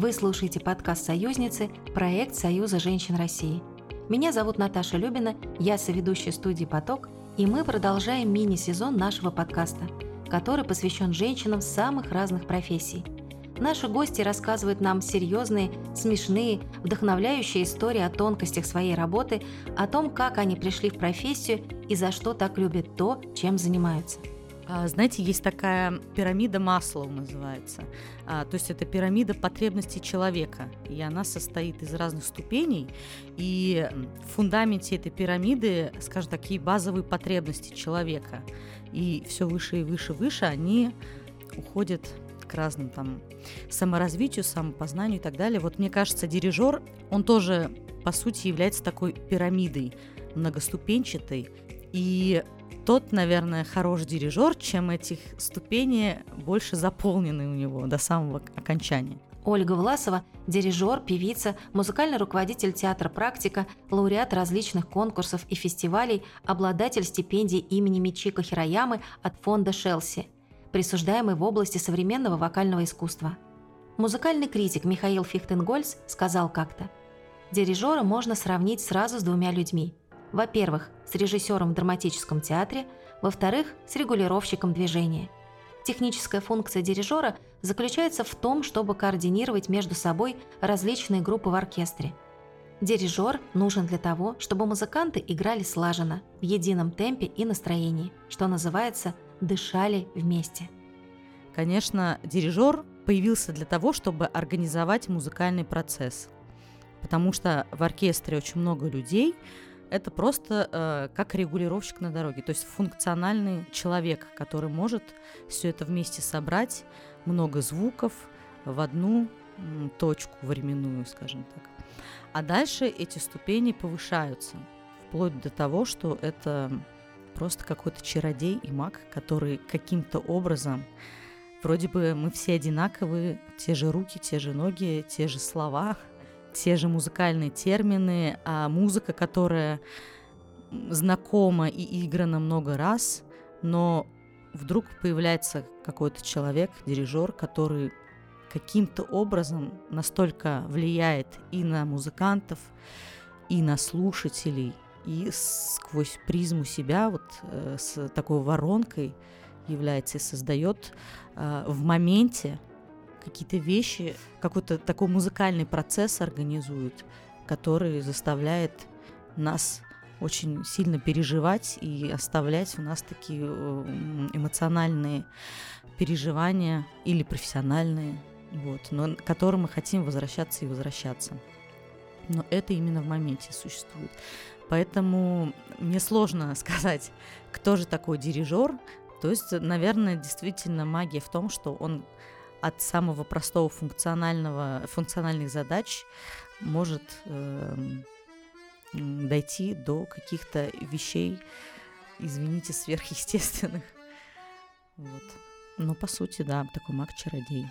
Вы слушаете подкаст «Союзницы», проект Союза женщин России. Меня зовут Наташа Любина, я соведущая студии «Поток», и мы продолжаем мини-сезон нашего подкаста, который посвящен женщинам самых разных профессий. Наши гости рассказывают нам серьезные, смешные, вдохновляющие истории о тонкостях своей работы, о том, как они пришли в профессию и за что так любят то, чем занимаются – знаете, есть такая пирамида Маслоу называется. А, то есть это пирамида потребностей человека. И она состоит из разных ступеней. И в фундаменте этой пирамиды, скажем, такие базовые потребности человека. И все выше и выше, выше они уходят к разным там саморазвитию, самопознанию и так далее. Вот мне кажется, дирижер, он тоже, по сути, является такой пирамидой многоступенчатой. И тот, наверное, хороший дирижер, чем этих ступеней больше заполнены у него до самого окончания. Ольга Власова – дирижер, певица, музыкальный руководитель театра «Практика», лауреат различных конкурсов и фестивалей, обладатель стипендии имени Мичико Хироямы от фонда «Шелси», присуждаемый в области современного вокального искусства. Музыкальный критик Михаил Фихтенгольц сказал как-то «Дирижера можно сравнить сразу с двумя людьми во-первых, с режиссером в драматическом театре, во-вторых, с регулировщиком движения. Техническая функция дирижера заключается в том, чтобы координировать между собой различные группы в оркестре. Дирижер нужен для того, чтобы музыканты играли слаженно, в едином темпе и настроении, что называется «дышали вместе». Конечно, дирижер появился для того, чтобы организовать музыкальный процесс, потому что в оркестре очень много людей, это просто э, как регулировщик на дороге, то есть функциональный человек, который может все это вместе собрать, много звуков в одну точку временную, скажем так. А дальше эти ступени повышаются, вплоть до того, что это просто какой-то чародей и маг, который каким-то образом Вроде бы мы все одинаковые, те же руки, те же ноги, те же слова, те же музыкальные термины, а музыка, которая знакома и играна много раз, но вдруг появляется какой-то человек, дирижер, который каким-то образом настолько влияет и на музыкантов, и на слушателей, и сквозь призму себя вот э, с такой воронкой является и создает э, в моменте какие-то вещи, какой-то такой музыкальный процесс организует, который заставляет нас очень сильно переживать и оставлять у нас такие э, эмоциональные переживания или профессиональные, вот, но к которым мы хотим возвращаться и возвращаться. Но это именно в моменте существует. Поэтому мне сложно сказать, кто же такой дирижер. То есть, наверное, действительно магия в том, что он от самого простого функционального, функциональных задач может э, дойти до каких-то вещей, извините, сверхъестественных. Вот. Но по сути, да, такой маг-чародей.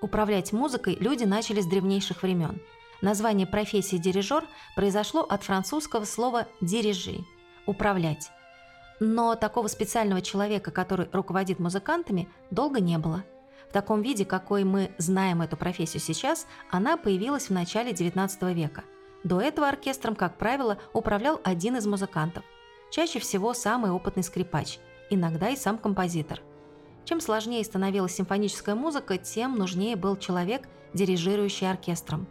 Управлять музыкой люди начали с древнейших времен. Название профессии дирижер произошло от французского слова «дирижи» – «управлять». Но такого специального человека, который руководит музыкантами, долго не было – в таком виде, какой мы знаем эту профессию сейчас, она появилась в начале XIX века. До этого оркестром, как правило, управлял один из музыкантов. Чаще всего самый опытный скрипач, иногда и сам композитор. Чем сложнее становилась симфоническая музыка, тем нужнее был человек, дирижирующий оркестром.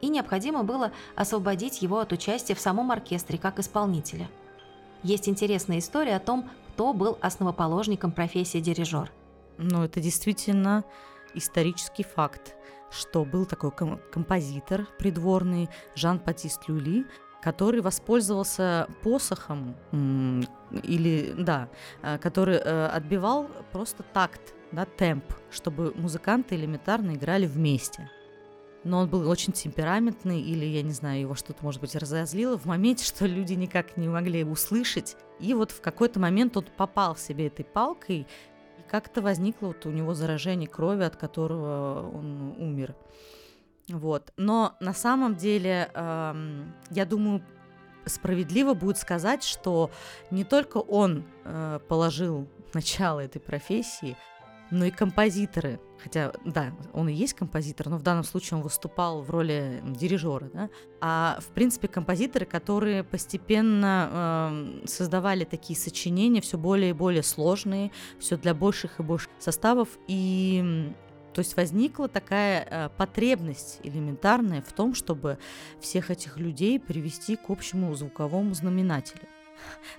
И необходимо было освободить его от участия в самом оркестре как исполнителя. Есть интересная история о том, кто был основоположником профессии дирижер. Но это действительно исторический факт, что был такой композитор придворный Жан-Батист Люли, который воспользовался посохом или да, э, который э, отбивал просто такт, да, темп, чтобы музыканты элементарно играли вместе. Но он был очень темпераментный, или, я не знаю, его что-то, может быть, разозлило в моменте, что люди никак не могли услышать. И вот в какой-то момент он попал себе этой палкой как-то возникло вот у него заражение крови, от которого он умер. Вот. Но на самом деле, эм, я думаю, справедливо будет сказать, что не только он э, положил начало этой профессии, но и композиторы. Хотя, да, он и есть композитор, но в данном случае он выступал в роли дирижера. Да? А, в принципе, композиторы, которые постепенно э, создавали такие сочинения, все более и более сложные, все для больших и больших составов. И то есть возникла такая э, потребность элементарная в том, чтобы всех этих людей привести к общему звуковому знаменателю.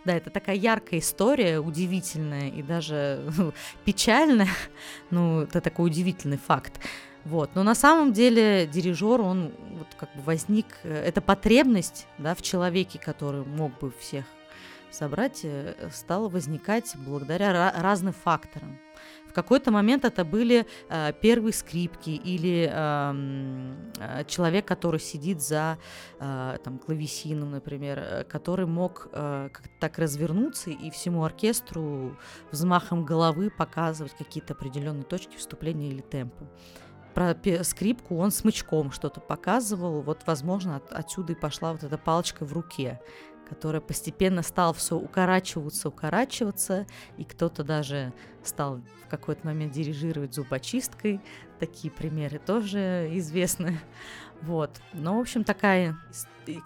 Да, это такая яркая история, удивительная и даже ну, печальная. Ну, это такой удивительный факт. Вот. Но на самом деле дирижер, он вот как бы возник, э, эта потребность да, в человеке, который мог бы всех собрать, э, стала возникать благодаря разным факторам. В какой-то момент это были э, первые скрипки или эм, э, человек, который сидит за э, там, клавесином, например, э, который мог э, так развернуться и всему оркестру взмахом головы показывать какие-то определенные точки вступления или темпа про скрипку он смычком что-то показывал. Вот, возможно, от, отсюда и пошла вот эта палочка в руке которая постепенно стал все укорачиваться, укорачиваться, и кто-то даже стал в какой-то момент дирижировать зубочисткой. Такие примеры тоже известны. Вот. Но, в общем, такая,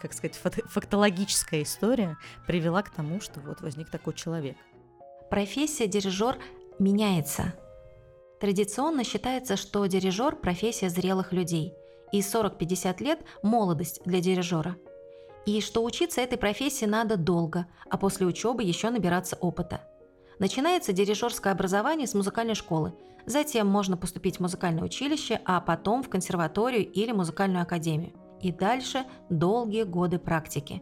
как сказать, фактологическая история привела к тому, что вот возник такой человек. Профессия дирижер меняется. Традиционно считается, что дирижер – профессия зрелых людей, и 40-50 лет – молодость для дирижера – и что учиться этой профессии надо долго, а после учебы еще набираться опыта. Начинается дирижерское образование с музыкальной школы, затем можно поступить в музыкальное училище, а потом в консерваторию или музыкальную академию. И дальше долгие годы практики,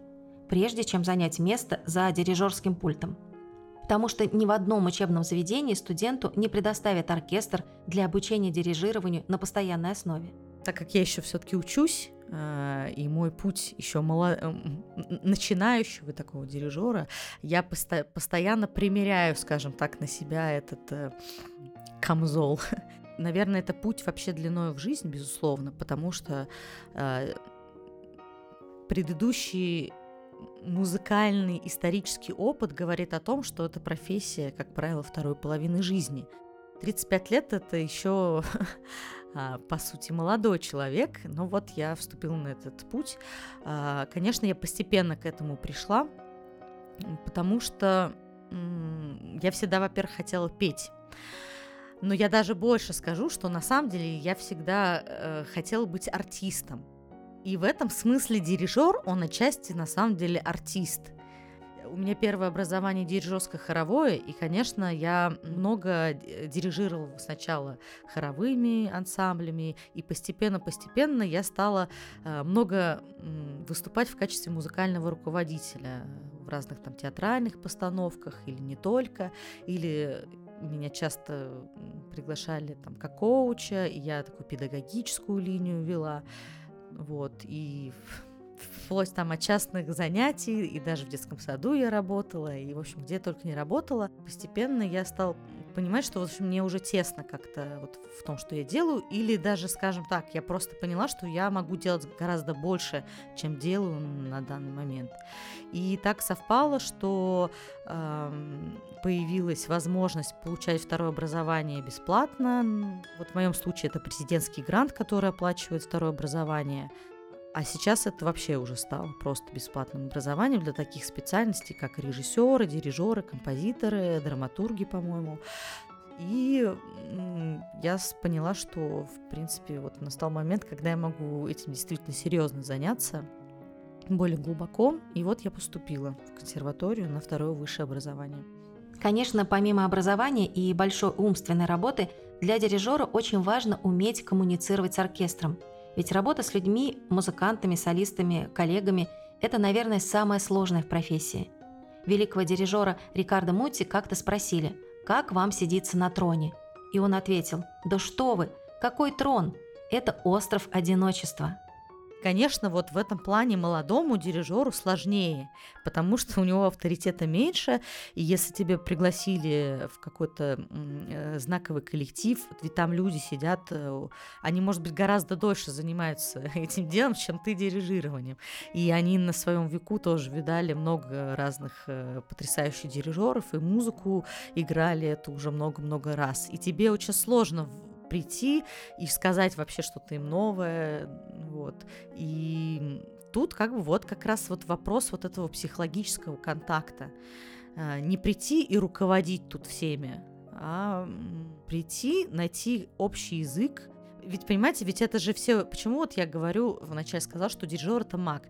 прежде чем занять место за дирижерским пультом. Потому что ни в одном учебном заведении студенту не предоставят оркестр для обучения дирижированию на постоянной основе. Так как я еще все-таки учусь, и мой путь еще мало... начинающего такого дирижера, я посто... постоянно примеряю, скажем так, на себя этот э, камзол. Наверное, это путь вообще длиной в жизнь, безусловно, потому что э, предыдущий музыкальный исторический опыт говорит о том, что это профессия, как правило, второй половины жизни. 35 лет это еще А, по сути, молодой человек, но вот я вступила на этот путь. А, конечно, я постепенно к этому пришла, потому что я всегда, во-первых, хотела петь. Но я даже больше скажу, что на самом деле я всегда э, хотела быть артистом. И в этом смысле дирижер, он отчасти на самом деле артист у меня первое образование дирижерско-хоровое, и, конечно, я много дирижировала сначала хоровыми ансамблями, и постепенно-постепенно я стала э, много выступать в качестве музыкального руководителя в разных там театральных постановках или не только, или меня часто приглашали там как коуча, и я такую педагогическую линию вела, вот, и вплоть там от частных занятий, и даже в детском саду я работала, и, в общем, где только не работала. Постепенно я стала понимать, что, в общем, мне уже тесно как-то вот в том, что я делаю, или даже, скажем так, я просто поняла, что я могу делать гораздо больше, чем делаю на данный момент. И так совпало, что э, появилась возможность получать второе образование бесплатно. Вот в моем случае это президентский грант, который оплачивает второе образование. А сейчас это вообще уже стало просто бесплатным образованием для таких специальностей, как режиссеры, дирижеры, композиторы, драматурги, по-моему. И я поняла, что, в принципе, вот настал момент, когда я могу этим действительно серьезно заняться, более глубоко. И вот я поступила в консерваторию на второе высшее образование. Конечно, помимо образования и большой умственной работы, для дирижера очень важно уметь коммуницировать с оркестром – ведь работа с людьми, музыкантами, солистами, коллегами – это, наверное, самое сложное в профессии. Великого дирижера Рикардо Мутти как-то спросили, как вам сидится на троне? И он ответил, да что вы, какой трон? Это остров одиночества. Конечно, вот в этом плане молодому дирижеру сложнее, потому что у него авторитета меньше, и если тебя пригласили в какой-то э, знаковый коллектив, ведь там люди сидят, э, они, может быть, гораздо дольше занимаются этим делом, чем ты дирижированием. И они на своем веку тоже видали много разных э, потрясающих дирижеров, и музыку играли это уже много-много раз. И тебе очень сложно прийти и сказать вообще что-то им новое, вот. И тут как бы вот как раз вот вопрос вот этого психологического контакта. А, не прийти и руководить тут всеми, а прийти, найти общий язык, ведь, понимаете, ведь это же все... Почему вот я говорю, вначале сказал, что дирижер — это маг?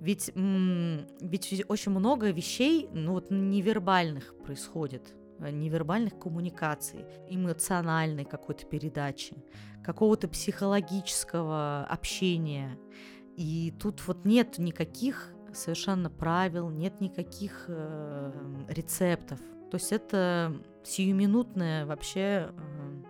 Ведь, ведь очень много вещей, ну вот невербальных происходит. Э, невербальных коммуникаций, эмоциональной какой-то передачи, какого-то психологического общения. И тут вот нет никаких совершенно правил, нет никаких э, рецептов. То есть это сиюминутное вообще э,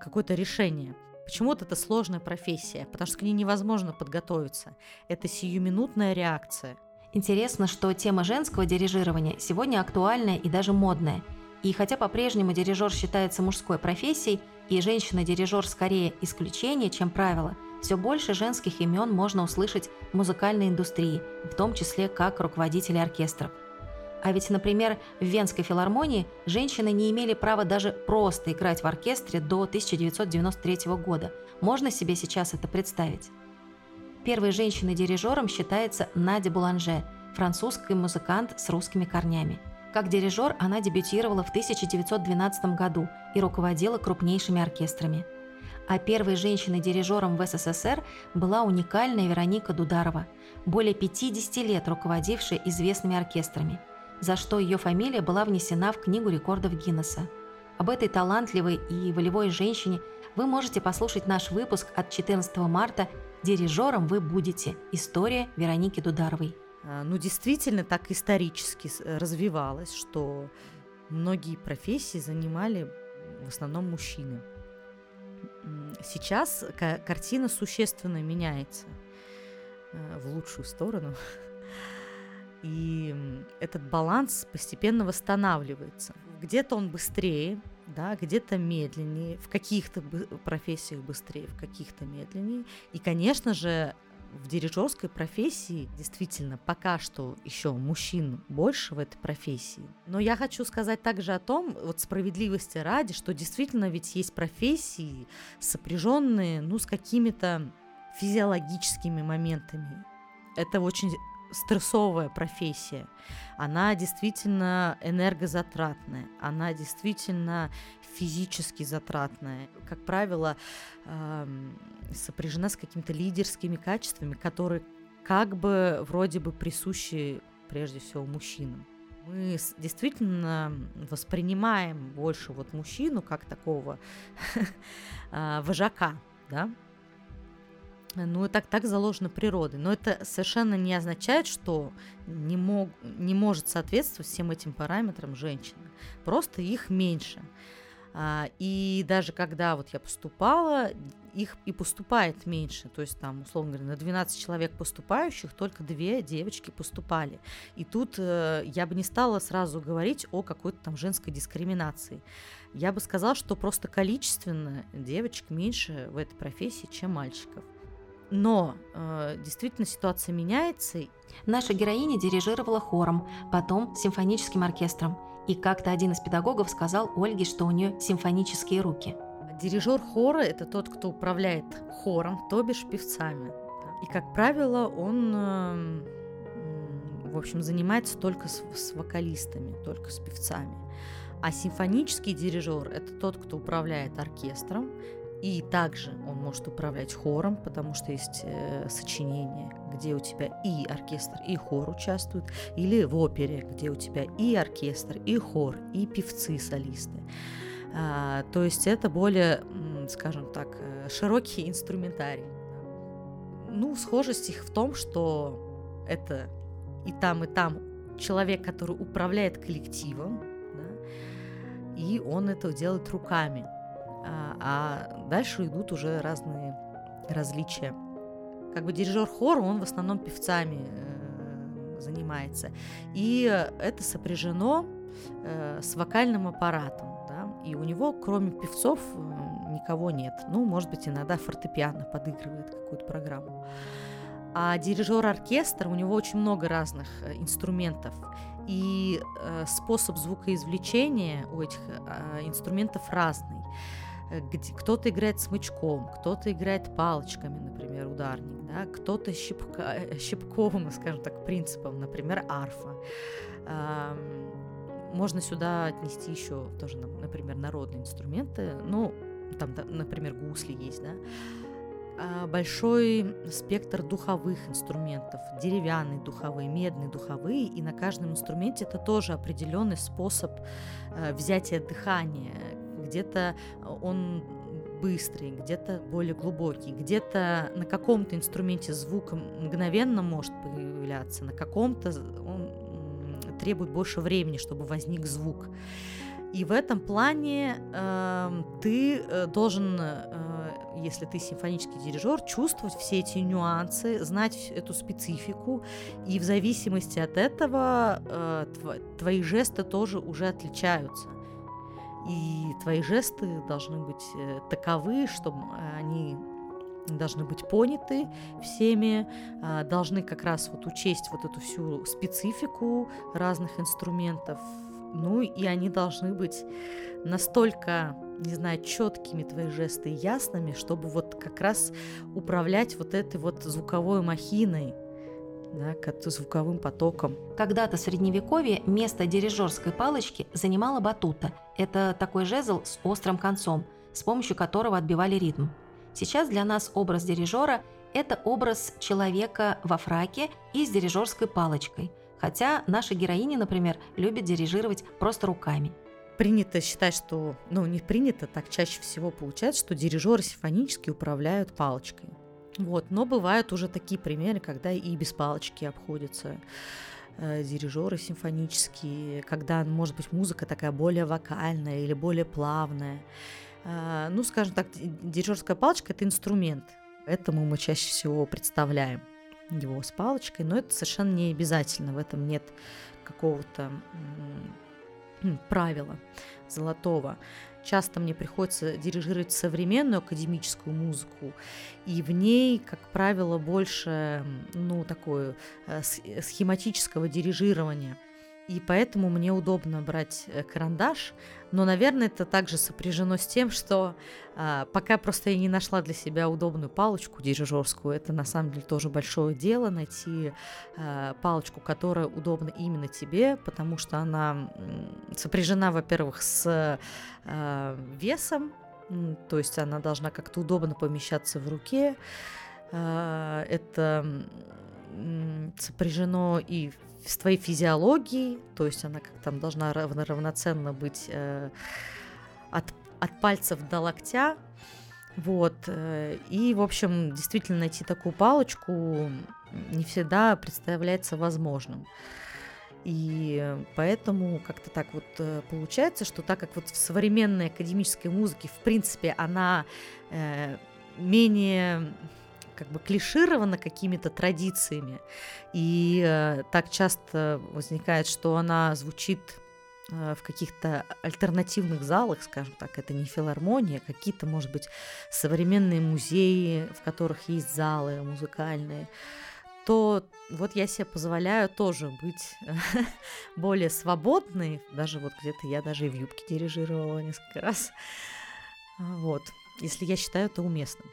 какое-то решение. Почему вот это сложная профессия? Потому что к ней невозможно подготовиться. Это сиюминутная реакция. Интересно, что тема женского дирижирования сегодня актуальная и даже модная – и хотя по-прежнему дирижер считается мужской профессией, и женщина-дирижер скорее исключение, чем правило, все больше женских имен можно услышать в музыкальной индустрии, в том числе как руководители оркестров. А ведь, например, в Венской филармонии женщины не имели права даже просто играть в оркестре до 1993 года. Можно себе сейчас это представить? Первой женщиной-дирижером считается Надя Буланже, французский музыкант с русскими корнями – как дирижер она дебютировала в 1912 году и руководила крупнейшими оркестрами. А первой женщиной-дирижером в СССР была уникальная Вероника Дударова, более 50 лет руководившая известными оркестрами, за что ее фамилия была внесена в Книгу рекордов Гиннесса. Об этой талантливой и волевой женщине вы можете послушать наш выпуск от 14 марта «Дирижером вы будете. История Вероники Дударовой». А, ну, действительно так исторически э, развивалось, что многие профессии занимали в основном мужчины. Сейчас картина существенно меняется э, в лучшую сторону. И этот баланс постепенно восстанавливается. Где-то он быстрее, да, где-то медленнее, в каких-то профессиях быстрее, в каких-то медленнее. И, конечно же, в дирижерской профессии действительно пока что еще мужчин больше в этой профессии. Но я хочу сказать также о том, вот справедливости ради, что действительно ведь есть профессии, сопряженные, ну, с какими-то физиологическими моментами. Это очень стрессовая профессия. Она действительно энергозатратная, она действительно физически затратная. Как правило, сопряжена с какими-то лидерскими качествами, которые как бы вроде бы присущи прежде всего мужчинам. Мы действительно воспринимаем больше вот мужчину как такого а, вожака, да, ну, так, так заложено природой. Но это совершенно не означает, что не, мог, не может соответствовать всем этим параметрам женщина. Просто их меньше. А, и даже когда вот я поступала, их и поступает меньше. То есть там, условно говоря, на 12 человек поступающих только две девочки поступали. И тут э, я бы не стала сразу говорить о какой-то там женской дискриминации. Я бы сказала, что просто количественно девочек меньше в этой профессии, чем мальчиков. Но э, действительно ситуация меняется. Наша героиня дирижировала хором, потом симфоническим оркестром. И как-то один из педагогов сказал Ольге, что у нее симфонические руки. Дирижер хора – это тот, кто управляет хором, то бишь певцами. И, как правило, он, э, в общем, занимается только с, с вокалистами, только с певцами. А симфонический дирижер – это тот, кто управляет оркестром, и также он может управлять хором, потому что есть э, сочинения, где у тебя и оркестр, и хор участвуют, или в опере, где у тебя и оркестр, и хор, и певцы, солисты. А, то есть это более, скажем так, э, широкий инструментарий. Ну, схожесть их в том, что это и там, и там человек, который управляет коллективом, да, и он это делает руками – а, а дальше идут уже разные различия, как бы дирижер хора, он в основном певцами э, занимается. И это сопряжено э, с вокальным аппаратом. Да? И у него, кроме певцов, э, никого нет. Ну, может быть, иногда фортепиано подыгрывает какую-то программу. А дирижер оркестра, у него очень много разных инструментов. И способ звукоизвлечения у этих инструментов разный. Э, кто-то играет смычком, кто-то играет палочками, например, ударник, да, кто-то щипка, э, щипковым, скажем так, принципом, например, арфа. Можно сюда отнести еще тоже, например, народные инструменты, ну, там, например, гусли есть, да, а, большой спектр духовых инструментов, деревянные духовые, медные духовые, и на каждом инструменте это тоже определенный способ э, взятия дыхания. Где-то он быстрый, где-то более глубокий, где-то на каком-то инструменте звук мгновенно может появляться, на каком-то он требует больше времени, чтобы возник звук. И в этом плане эм, э, ты должен, э, если ты симфонический дирижер, чувствовать все эти нюансы, знать эту специфику, и в зависимости от этого э, тв- твои жесты тоже уже отличаются. И твои жесты должны быть э, таковы, чтобы они должны быть поняты всеми, э, должны как раз вот учесть вот эту всю специфику разных инструментов, ну и они должны быть настолько, не знаю, четкими твои жесты и ясными, чтобы вот как раз управлять вот этой вот звуковой махиной, да, звуковым потоком. Когда-то в Средневековье место дирижерской палочки занимала батута. Это такой жезл с острым концом, с помощью которого отбивали ритм. Сейчас для нас образ дирижера – это образ человека во фраке и с дирижерской палочкой – Хотя наши героини, например, любят дирижировать просто руками. Принято считать, что, ну не принято, так чаще всего получается, что дирижеры симфонически управляют палочкой. Вот, но бывают уже такие примеры, когда и без палочки обходятся дирижеры симфонические, когда, может быть, музыка такая более вокальная или более плавная. Э, ну, скажем так, дирижерская палочка – это инструмент. Этому мы чаще всего представляем его с палочкой, но это совершенно не обязательно, в этом нет какого-то правила золотого. Часто мне приходится дирижировать современную академическую музыку, и в ней, как правило, больше, ну, такое э, схематического дирижирования – и поэтому мне удобно брать э, карандаш, но, наверное, это также сопряжено с тем, что а, пока просто я не нашла для себя удобную палочку дирижерскую, это на самом деле тоже большое дело найти а, палочку, которая удобна именно тебе, потому что она сопряжена, во-первых, с а, весом, то есть она должна как-то удобно помещаться в руке. А, это сопряжено и с твоей физиологией, то есть она как там должна равно, равноценно быть э, от, от пальцев до локтя. Вот. Э, и, в общем, действительно найти такую палочку не всегда представляется возможным. И поэтому как-то так вот э, получается, что так как вот в современной академической музыке, в принципе, она э, менее как бы клиширована какими-то традициями, и э, так часто возникает, что она звучит э, в каких-то альтернативных залах, скажем так, это не филармония, какие-то, может быть, современные музеи, в которых есть залы музыкальные, то вот я себе позволяю тоже быть более свободной, даже вот где-то я даже и в юбке дирижировала несколько раз, вот, если я считаю это уместным.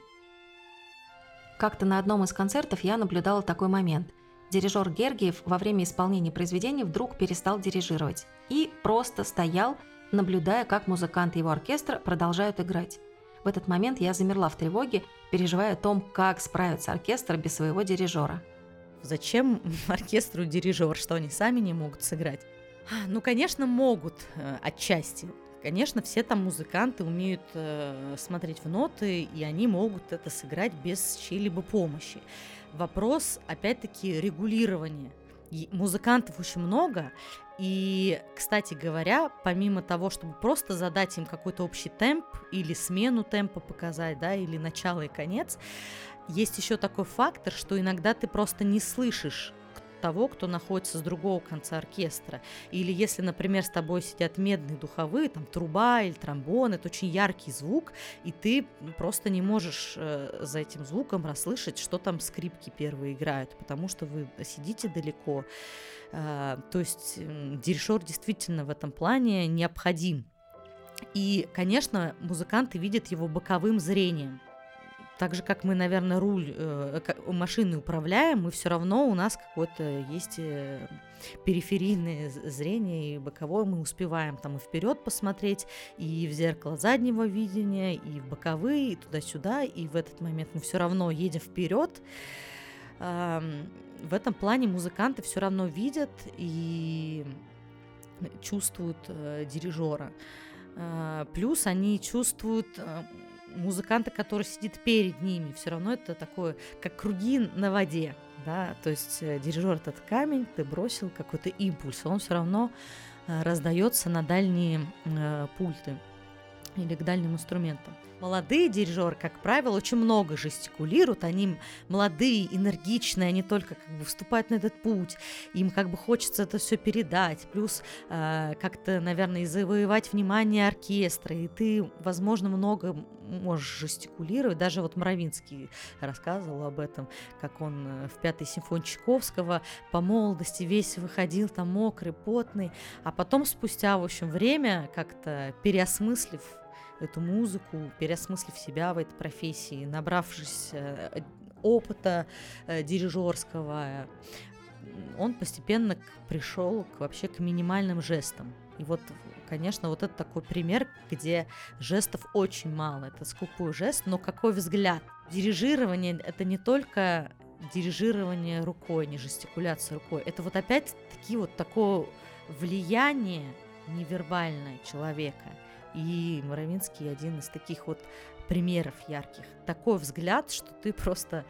Как-то на одном из концертов я наблюдала такой момент. Дирижер Гергиев во время исполнения произведения вдруг перестал дирижировать и просто стоял, наблюдая, как музыканты его оркестра продолжают играть. В этот момент я замерла в тревоге, переживая о том, как справится оркестр без своего дирижера. Зачем оркестру дирижер, что они сами не могут сыграть? А, ну, конечно, могут э, отчасти. Конечно, все там музыканты умеют э, смотреть в ноты, и они могут это сыграть без чьей-либо помощи. Вопрос, опять-таки, регулирования. Музыкантов очень много, и, кстати говоря, помимо того, чтобы просто задать им какой-то общий темп или смену темпа показать, да, или начало и конец, есть еще такой фактор, что иногда ты просто не слышишь того, кто находится с другого конца оркестра. Или если, например, с тобой сидят медные духовые, там труба или тромбон, это очень яркий звук, и ты просто не можешь э, за этим звуком расслышать, что там скрипки первые играют, потому что вы сидите далеко. Э, то есть э, дирижер действительно в этом плане необходим. И, конечно, музыканты видят его боковым зрением так же, как мы, наверное, руль э, машины управляем, мы все равно у нас какое-то есть э, периферийное зрение и боковое, мы успеваем там и вперед посмотреть, и в зеркало заднего видения, и в боковые, и туда-сюда, и в этот момент мы все равно едем вперед. Э, в этом плане музыканты все равно видят и чувствуют э, дирижера. Э, плюс они чувствуют э, музыканта, который сидит перед ними, все равно это такое, как круги на воде, да, то есть э, дирижер этот камень, ты бросил какой-то импульс, он все равно э, раздается на дальние э, пульты или к дальним инструментам. Молодые дирижеры, как правило, очень много жестикулируют, они молодые, энергичные, они только как бы вступают на этот путь, им как бы хочется это все передать, плюс э, как-то, наверное, завоевать внимание оркестра, и ты, возможно, много можешь жестикулировать. Даже вот Мравинский рассказывал об этом, как он э, в пятой симфонии Чайковского по молодости весь выходил там мокрый, потный, а потом спустя, в общем, время, как-то переосмыслив эту музыку, переосмыслив себя в этой профессии, набравшись э, опыта э, дирижерского, он постепенно пришел к, вообще к минимальным жестам. И вот, конечно, вот это такой пример, где жестов очень мало. Это скупой жест, но какой взгляд. Дирижирование — это не только дирижирование рукой, не жестикуляция рукой. Это вот опять таки вот такое влияние невербальное человека — и Моровинский один из таких вот примеров ярких. Такой взгляд, что ты просто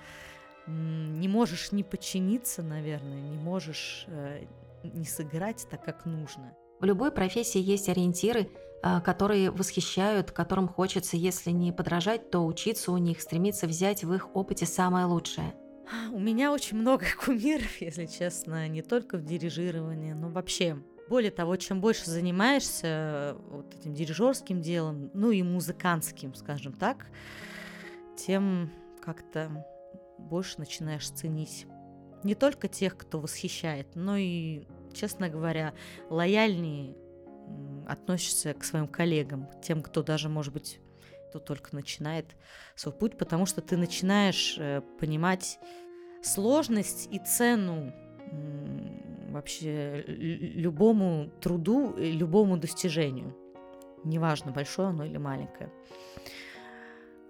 не можешь не подчиниться, наверное, не можешь э, не сыграть так, как нужно. В любой профессии есть ориентиры, э, которые восхищают, которым хочется, если не подражать, то учиться у них, стремиться взять в их опыте самое лучшее. У меня очень много кумиров, если честно, не только в дирижировании, но вообще более того, чем больше занимаешься э, вот этим дирижерским делом, ну и музыкантским, скажем так, тем как-то больше начинаешь ценить не только тех, кто восхищает, но и, честно говоря, лояльнее относишься к своим коллегам, тем, кто даже, может быть, кто только начинает свой путь, потому что ты начинаешь э, понимать сложность и цену вообще любому труду, любому достижению. Неважно, большое оно или маленькое.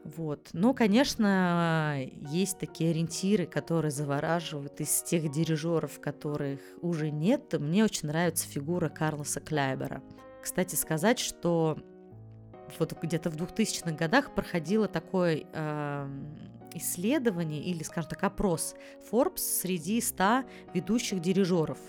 Вот. Но, конечно, есть такие ориентиры, которые завораживают из тех дирижеров, которых уже нет. Мне очень нравится фигура Карлоса Кляйбера. Кстати, сказать, что вот где-то в 2000-х годах проходило такое э, исследование или, скажем так, опрос Forbes среди 100 ведущих дирижеров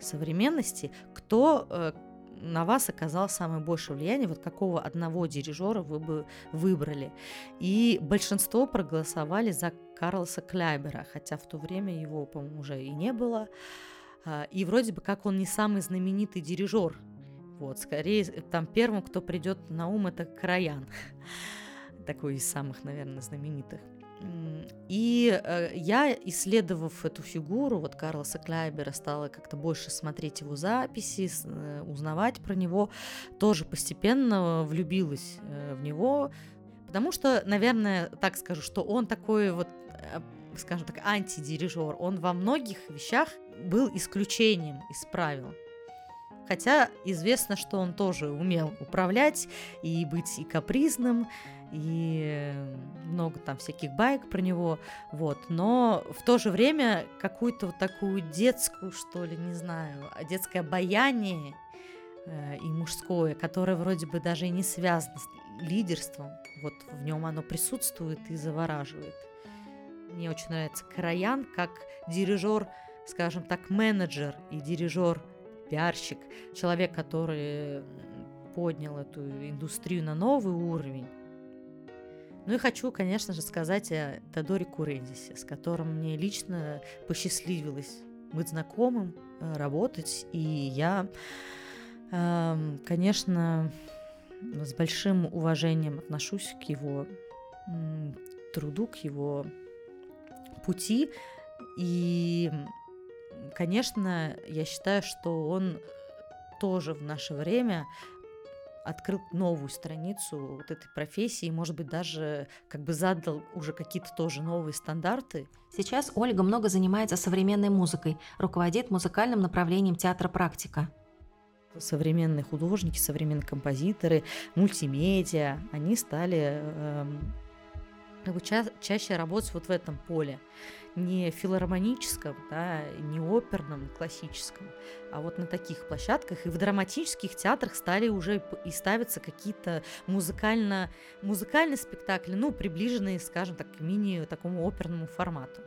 современности, кто э, на вас оказал самое большее влияние, вот какого одного дирижера вы бы выбрали. И большинство проголосовали за Карлоса Кляйбера, хотя в то время его, по-моему, уже и не было. А, и вроде бы как он не самый знаменитый дирижер. Вот, скорее, там первым, кто придет на ум, это Краян. Такой из самых, наверное, знаменитых. И э, я, исследовав эту фигуру, вот Карлоса Кляйбера, стала как-то больше смотреть его записи, э, узнавать про него, тоже постепенно влюбилась э, в него, потому что, наверное, так скажу, что он такой вот, скажем так, антидирижер, он во многих вещах был исключением из правил. Хотя известно, что он тоже умел управлять и быть и капризным, и много там всяких байк про него, вот, но в то же время какую-то вот такую детскую, что ли, не знаю, детское обаяние э, и мужское, которое вроде бы даже и не связано с лидерством, вот в нем оно присутствует и завораживает. Мне очень нравится Караян как дирижер, скажем так, менеджер и дирижер пиарщик, человек, который поднял эту индустрию на новый уровень, Ну и хочу, конечно же, сказать о Тодоре Курендисе, с которым мне лично посчастливилось быть знакомым, э, работать. И я, эм, конечно, с большим уважением отношусь к его труду, к его пути. И, конечно, я считаю, что он тоже в наше время открыл новую страницу вот этой профессии, может быть, даже как бы задал уже какие-то тоже новые стандарты. Сейчас Ольга много занимается современной музыкой, руководит музыкальным направлением театра «Практика». Современные художники, современные композиторы, мультимедиа, они стали э, ча- чаще работать вот в этом поле не филармоническом, да, не оперном, классическом, а вот на таких площадках и в драматических театрах стали уже и ставиться какие-то музыкально, музыкальные спектакли, ну, приближенные, скажем так, к мини такому оперному формату.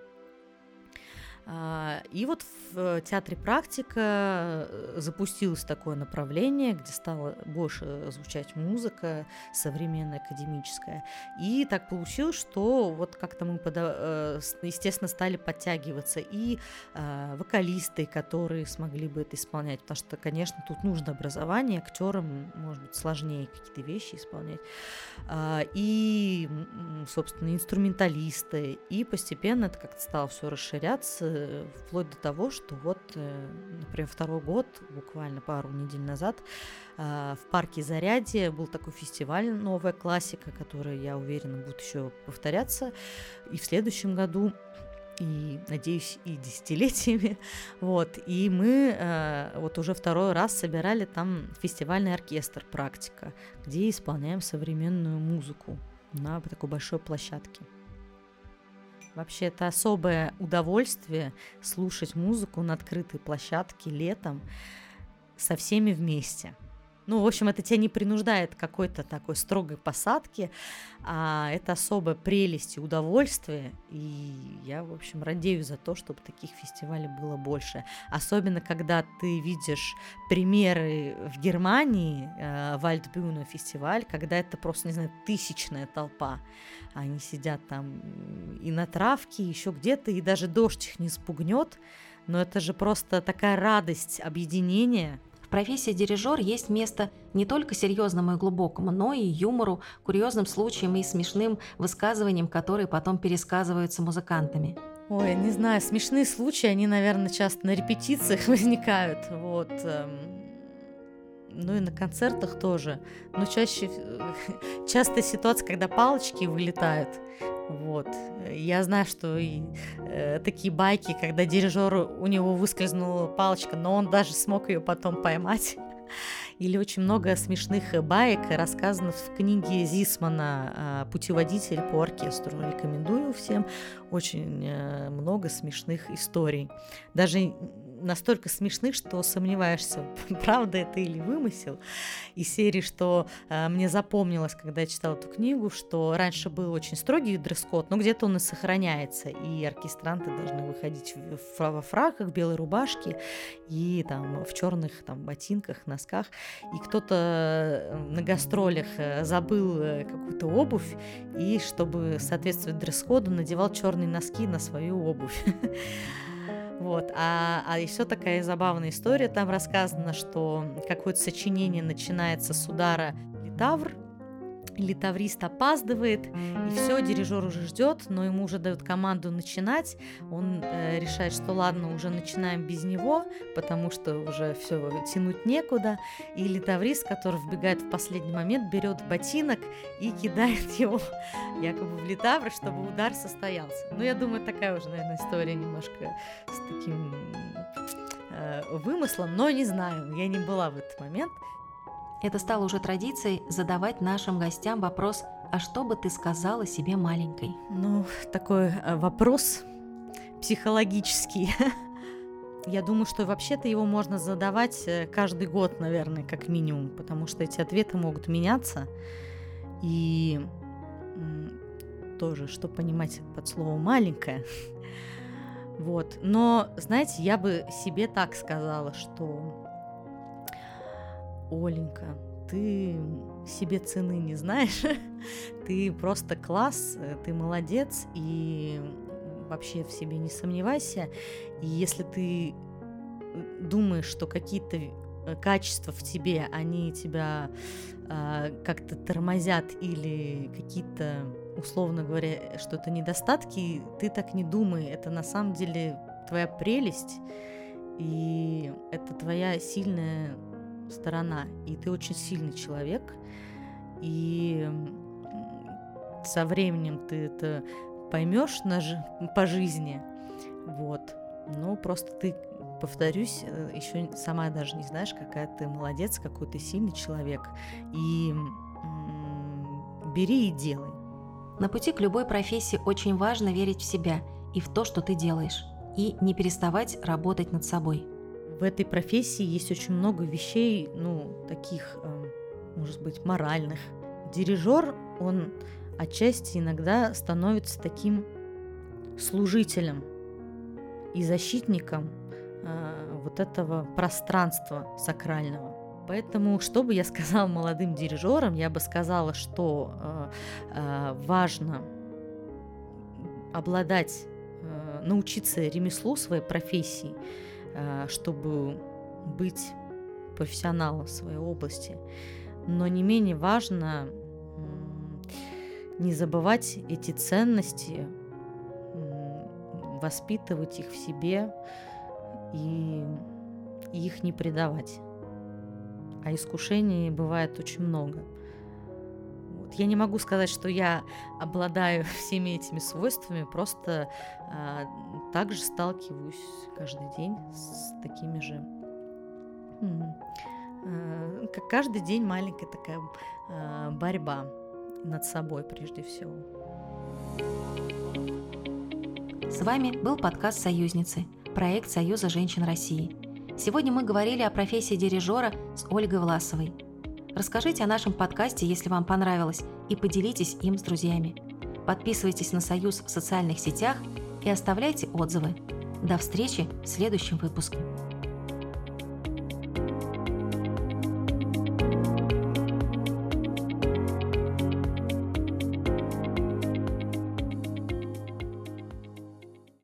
А, и вот в театре «Практика» э, запустилось такое направление, где стала больше звучать музыка современная, академическая. И так получилось, что вот как-то мы, э, естественно, стали подтягиваться и а, вокалисты, которые смогли бы это исполнять, потому что, конечно, тут нужно образование, актерам, может быть, сложнее какие-то вещи исполнять. А, и, собственно, инструменталисты. И постепенно это как-то стало все расширяться, Э, вплоть до того, что вот, э, например, второй год, буквально пару недель назад, а, в парке Зарядье был такой фестиваль «Новая классика», который, я уверена, будет еще повторяться и в следующем году и, надеюсь, и десятилетиями. Вот. И мы э, вот уже второй раз собирали там фестивальный оркестр «Практика», где исполняем современную музыку на такой большой площадке. Вообще это особое удовольствие слушать музыку на открытой площадке летом со всеми вместе – ну, в общем, это тебя не принуждает какой-то такой строгой посадке, а это особая прелесть и удовольствие. И я, в общем, радею за то, чтобы таких фестивалей было больше. Особенно, когда ты видишь примеры в Германии, э, Вальдбюна фестиваль, когда это просто, не знаю, тысячная толпа. Они сидят там и на травке, еще где-то, и даже дождь их не спугнет. Но это же просто такая радость объединения, в профессии дирижер есть место не только серьезному и глубокому, но и юмору, курьезным случаям и смешным высказываниям, которые потом пересказываются музыкантами. Ой, не знаю, смешные случаи, они, наверное, часто на репетициях возникают, вот. Эм, ну и на концертах тоже. Но чаще, частая ситуация, когда палочки вылетают, вот. Я знаю, что и, э, такие байки, когда дирижер у него выскользнула палочка, но он даже смог ее потом поймать. Или очень много смешных баек рассказано в книге Зисмана а, «Путеводитель по оркестру». Рекомендую всем. Очень э, много смешных историй. Даже настолько смешных, что сомневаешься, правда это или вымысел. И серии, что э, мне запомнилось, когда я читала эту книгу, что раньше был очень строгий дресс-код, но где-то он и сохраняется, и оркестранты должны выходить в, во фраках, белой рубашке и там в черных там ботинках, носках. И кто-то э, на гастролях э, забыл э, какую-то обувь, и чтобы соответствовать дресс-коду, надевал черные носки на свою обувь. Вот. А, а еще такая забавная история там рассказана, что какое-то сочинение начинается с удара литавр, литаврист опаздывает, и все, дирижер уже ждет, но ему уже дают команду начинать. Он э, решает, что ладно, уже начинаем без него, потому что уже все тянуть некуда. И литаврист, который вбегает в последний момент, берет ботинок и кидает его якобы в литавр, чтобы удар состоялся. Ну, я думаю, такая уже, наверное, история немножко с таким э, вымыслом, но не знаю, я не была в этот момент. Это стало уже традицией задавать нашим гостям вопрос «А что бы ты сказала себе маленькой?» Ну, такой э, вопрос психологический. Я думаю, что вообще-то его можно задавать э, каждый год, наверное, как минимум, потому что эти ответы могут меняться. И тоже, что понимать под словом «маленькая». Вот. Но, знаете, я бы себе так сказала, что Оленька, ты себе цены не знаешь, ты просто класс, ты молодец, и вообще в себе не сомневайся. И если ты думаешь, что какие-то э, качества в тебе, они тебя э, как-то тормозят или какие-то, условно говоря, что это недостатки, ты так не думай. Это на самом деле твоя прелесть, и это твоя сильная сторона. И ты очень сильный человек, и со временем ты это поймешь на ж... по жизни, вот. Но просто ты, повторюсь, э, еще сама даже не знаешь, какая ты молодец, какой ты сильный человек. И бери и делай. На пути к любой профессии очень важно верить в себя и в то, что ты делаешь, и не переставать работать над собой. В этой профессии есть очень много вещей, ну, таких, э, может быть, моральных. Дирижер, он отчасти иногда становится таким служителем и защитником э, вот этого пространства сакрального. Поэтому, что бы я сказала молодым дирижерам, я бы сказала, что э, э, важно обладать, научиться ремеслу своей профессии, чтобы быть профессионалом в своей области. Но не менее важно не забывать эти ценности, воспитывать их в себе и их не предавать. А искушений бывает очень много. Вот. Я не могу сказать, что я обладаю всеми этими свойствами, просто а, также сталкиваюсь каждый день с такими же а, как каждый день маленькая такая а, борьба над собой прежде всего. С вами был подкаст «Союзницы», проект Союза женщин России. Сегодня мы говорили о профессии дирижера с Ольгой Власовой. Расскажите о нашем подкасте, если вам понравилось, и поделитесь им с друзьями. Подписывайтесь на Союз в социальных сетях и оставляйте отзывы. До встречи в следующем выпуске.